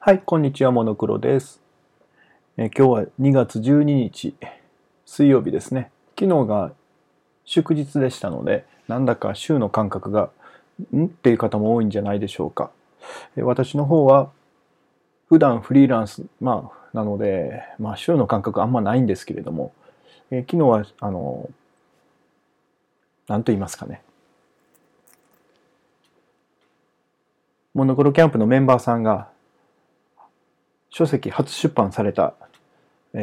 はい、こんにちは、モノクロです。え今日は2月12日、水曜日ですね。昨日が祝日でしたので、なんだか週の感覚が、ん？っていう方も多いんじゃないでしょうか。え私の方は、普段フリーランス、まあ、なので、まあ、週の感覚あんまないんですけれども、え昨日は、あの、なんと言いますかね。モノクロキャンプのメンバーさんが、書籍初出版された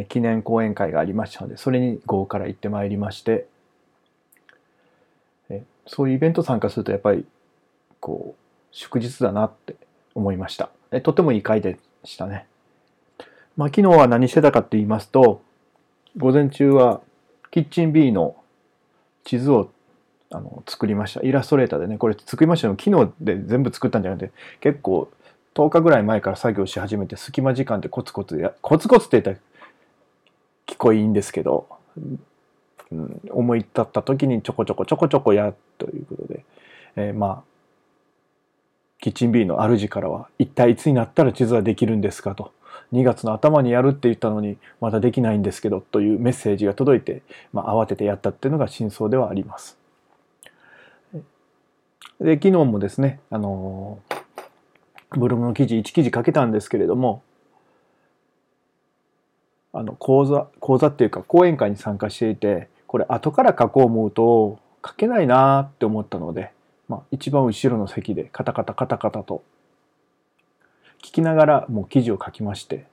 記念講演会がありましたのでそれに号から行ってまいりましてそういうイベント参加するとやっぱりこう祝日だなって思いました。とてもいい会でしたね。まあ昨日は何してたかって言いますと午前中はキッチン B の地図をあの作りました。イラストレーターでねこれ作りましたよ昨日で全部作ったんじゃなくて結構10日ぐらい前から作業し始めて隙間時間でコツコツやコツコツって言ったら聞こえいいんですけど、うん、思い立った時にちょこちょこちょこちょこやということで、えーまあキッチン B の主からは一体いつになったら地図はできるんですかと2月の頭にやるって言ったのにまだできないんですけどというメッセージが届いて、まあ、慌ててやったっていうのが真相ではあります。で昨日もですね、あのーブログの記事1記事書けたんですけれどもあの講座講座っていうか講演会に参加していてこれ後から書こう思うと書けないなって思ったので、まあ、一番後ろの席でカタカタカタカタと聞きながらもう記事を書きまして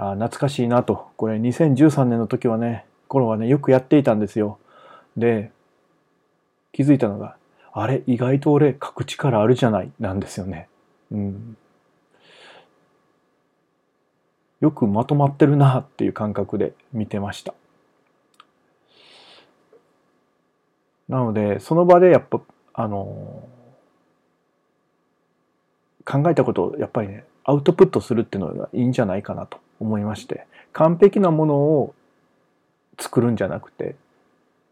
あ懐かしいなと。これ2013年の時はね頃はねよくやっていたんですよ。で気づいたのがあれ意外と俺書く力あるじゃないなんですよね。うん、よくまとまってるなっていう感覚で見てました。なのでその場でやっぱあの考えたことをやっぱりねアウトプットするっていうのがいいんじゃないかなと思いまして完璧なものを作るんじゃなくて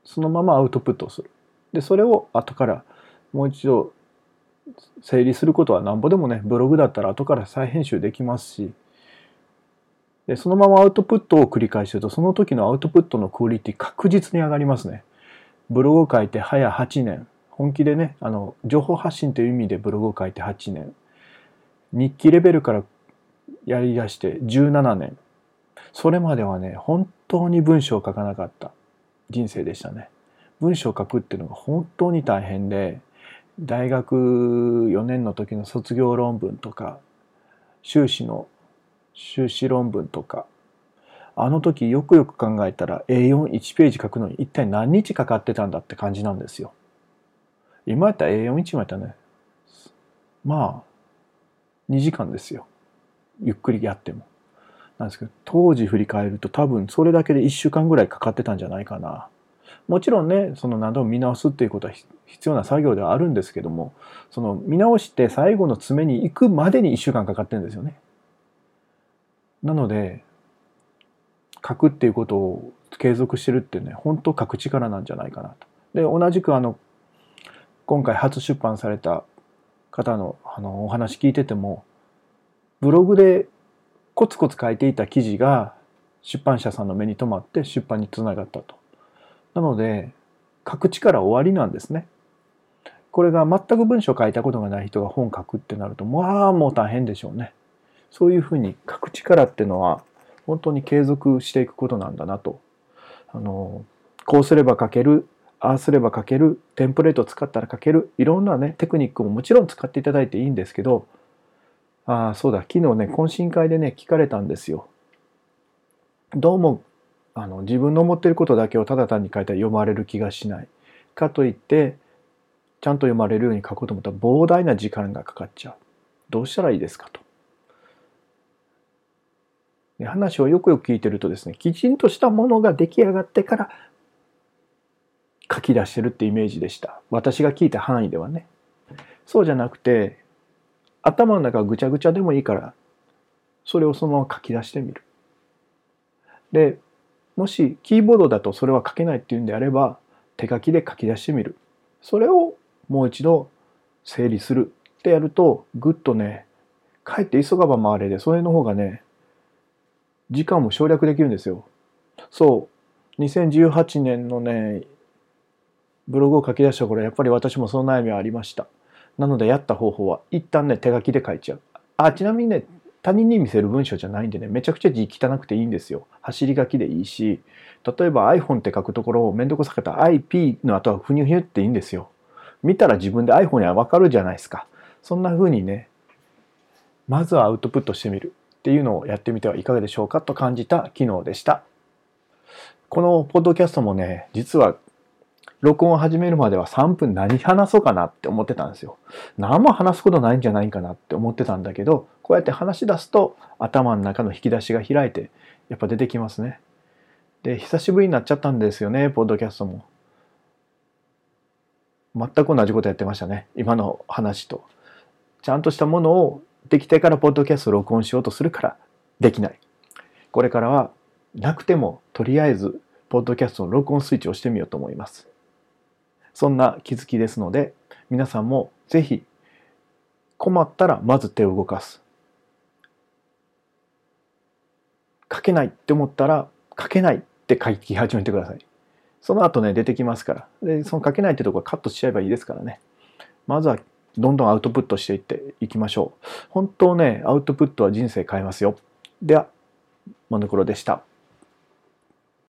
そのままアウトプットする。でそれを後からもう一度整理することはなんぼでもねブログだったら後から再編集できますし。でそのままアウトプットを繰り返してるとその時のアウトプットのクオリティ確実に上がりますね。ブログを書いて早8年。本気でねあの情報発信という意味でブログを書いて8年。日記レベルからやりだして17年。それまではね本当に文章を書かなかった人生でしたね。文章を書くっていうのが本当に大変で大学4年の時の卒業論文とか修士の修士論文とかあの時よくよく考えたら A41 ページ書くのに一体何日かかってたんだって感じなんですよ。今やったら A41 枚やったねまあ2時間ですよゆっくりやっても。なんですけど当時振り返ると多分それだけで1週間ぐらいかかってたんじゃないかな。もちろんねその何度も見直すっていうことは必要な作業ではあるんですけどもその見直して最後の詰めに行くまでに1週間かかってるんですよね。なので書くっていうことを継続してるってね本当書く力なんじゃないかなと。で同じくあの今回初出版された方のあのお話聞いててもブログでコツコツ書いていた記事が出版社さんの目に留まって出版につながったと。なので書く力終わりなんですね。これが全く文章書いたことがない人が本書くってなるとまあもう大変でしょうね。そういうふうに書く力っていうのは本当に継続していくことなんだなと。あのこうすれば書けるああすれば書けるテンプレートを使ったら書けるいろんなねテクニックももちろん使っていただいていいんですけどああそうだ昨日ね懇親会でね聞かれたんですよ。どうもあの自分の思っていることだけをただ単に書いたら読まれる気がしない。かといってちゃんと読まれるように書こうと思ったら膨大な時間がかかっちゃう。どうしたらいいですかと。で話をよくよく聞いてるとですねきちんとしたものが出来上がってから書き出してるってイメージでした。私が聞いた範囲ではね。そうじゃなくて頭の中ぐちゃぐちゃでもいいからそれをそのまま書き出してみる。でもしキーボードだとそれは書けないっていうんであれば手書きで書き出してみる。それをもう一度整理するってやるとぐっとねかえって急がば回れで、それの方がね、時間も省略できるんですよ。そう、2018年のね、ブログを書き出した頃、やっぱり私もその悩みはありました。なのでやった方法は、一旦ね、手書きで書いちゃう。あ、ちなみにね、他人に見せる文章じゃないんでね、めちゃくちゃ字汚くていいんですよ。走り書きでいいし、例えば iPhone って書くところをめんどくさかった IP の後はふにゅふにゅっていいんですよ。見たら自分で iPhone にはわかるじゃないですか。そんな風にね、まずはアウトプットしてみるっていうのをやってみてはいかがでしょうかと感じた機能でした。このポッドキャストもね、実は録音を始めるまでは3分何話そうかなって思ってたんですよ。何も話すことないんじゃないかなって思ってたんだけど、こうやって話し出すと頭の中の引き出しが開いて、やっぱ出てきますね。で、久しぶりになっちゃったんですよね、ポッドキャストも。全く同じことやってましたね、今の話と。ちゃんとしたものをできてからポッドキャスト録音しようとするからできない。これからはなくてもとりあえずポッドキャストの録音スイッチを押してみようと思います。そんな気づきですので、皆さんもぜひ困ったらまず手を動かす。書けないって思ったら書けないって書き始めてください。その後ね、出てきますから。で、その書けないってとこはカットしちゃえばいいですからね。まずはどんどんアウトプットしていっていきましょう。本当ね、アウトプットは人生変えますよ。では、モノクロでした。